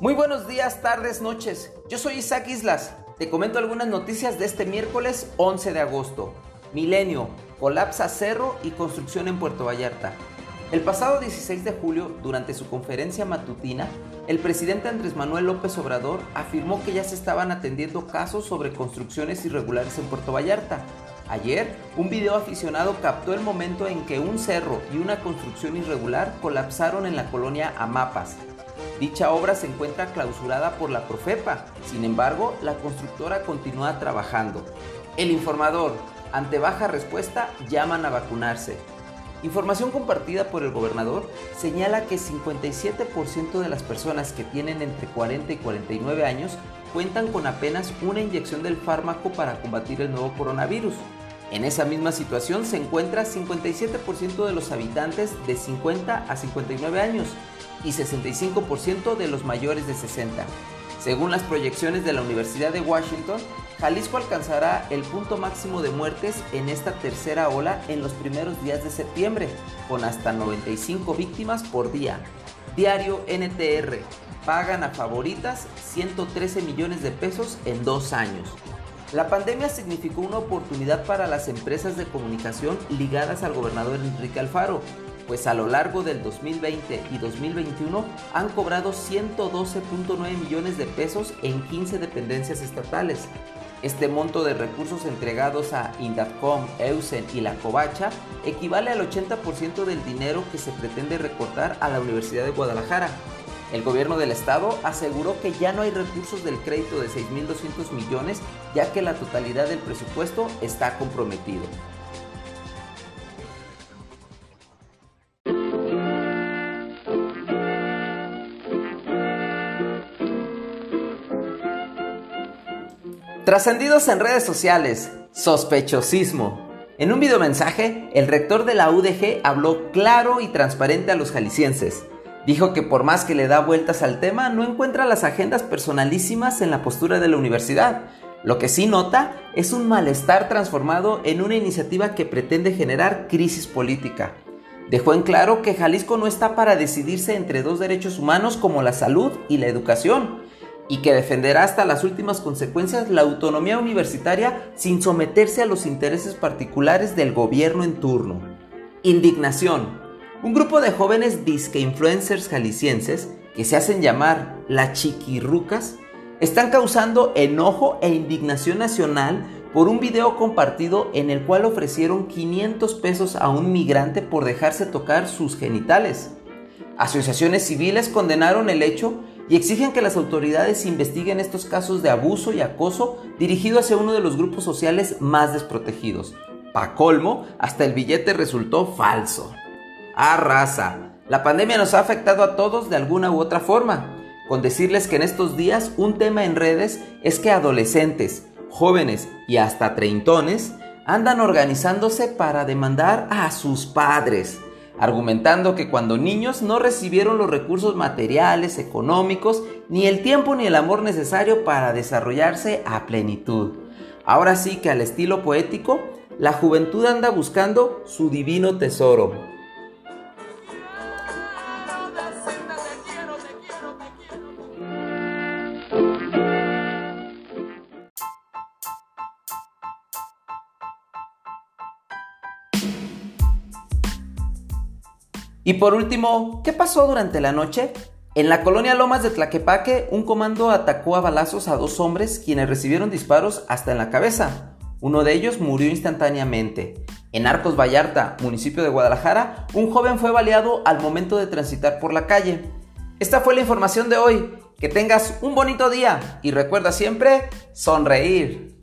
Muy buenos días, tardes, noches. Yo soy Isaac Islas. Te comento algunas noticias de este miércoles 11 de agosto. Milenio, colapsa cerro y construcción en Puerto Vallarta. El pasado 16 de julio, durante su conferencia matutina, el presidente Andrés Manuel López Obrador afirmó que ya se estaban atendiendo casos sobre construcciones irregulares en Puerto Vallarta. Ayer, un video aficionado captó el momento en que un cerro y una construcción irregular colapsaron en la colonia Amapas, Dicha obra se encuentra clausurada por la Profepa, sin embargo, la constructora continúa trabajando. El informador, ante baja respuesta, llaman a vacunarse. Información compartida por el gobernador señala que 57% de las personas que tienen entre 40 y 49 años cuentan con apenas una inyección del fármaco para combatir el nuevo coronavirus. En esa misma situación se encuentra 57% de los habitantes de 50 a 59 años y 65% de los mayores de 60. Según las proyecciones de la Universidad de Washington, Jalisco alcanzará el punto máximo de muertes en esta tercera ola en los primeros días de septiembre, con hasta 95 víctimas por día. Diario NTR, pagan a favoritas 113 millones de pesos en dos años. La pandemia significó una oportunidad para las empresas de comunicación ligadas al gobernador Enrique Alfaro, pues a lo largo del 2020 y 2021 han cobrado 112.9 millones de pesos en 15 dependencias estatales. Este monto de recursos entregados a Indafcom, Eusen y la Covacha equivale al 80% del dinero que se pretende recortar a la Universidad de Guadalajara, el gobierno del estado aseguró que ya no hay recursos del crédito de 6.200 millones ya que la totalidad del presupuesto está comprometido. Trascendidos en redes sociales, sospechosismo. En un videomensaje, el rector de la UDG habló claro y transparente a los jaliscienses. Dijo que por más que le da vueltas al tema, no encuentra las agendas personalísimas en la postura de la universidad. Lo que sí nota es un malestar transformado en una iniciativa que pretende generar crisis política. Dejó en claro que Jalisco no está para decidirse entre dos derechos humanos como la salud y la educación, y que defenderá hasta las últimas consecuencias la autonomía universitaria sin someterse a los intereses particulares del gobierno en turno. Indignación. Un grupo de jóvenes disque influencers jaliscienses, que se hacen llamar la chiquirrucas, están causando enojo e indignación nacional por un video compartido en el cual ofrecieron 500 pesos a un migrante por dejarse tocar sus genitales. Asociaciones civiles condenaron el hecho y exigen que las autoridades investiguen estos casos de abuso y acoso dirigido hacia uno de los grupos sociales más desprotegidos. Pa colmo, hasta el billete resultó falso. Raza, la pandemia nos ha afectado a todos de alguna u otra forma. Con decirles que en estos días un tema en redes es que adolescentes, jóvenes y hasta treintones andan organizándose para demandar a sus padres, argumentando que cuando niños no recibieron los recursos materiales, económicos, ni el tiempo ni el amor necesario para desarrollarse a plenitud. Ahora sí que al estilo poético, la juventud anda buscando su divino tesoro, Y por último, ¿qué pasó durante la noche? En la colonia Lomas de Tlaquepaque, un comando atacó a balazos a dos hombres quienes recibieron disparos hasta en la cabeza. Uno de ellos murió instantáneamente. En Arcos Vallarta, municipio de Guadalajara, un joven fue baleado al momento de transitar por la calle. Esta fue la información de hoy. Que tengas un bonito día y recuerda siempre sonreír.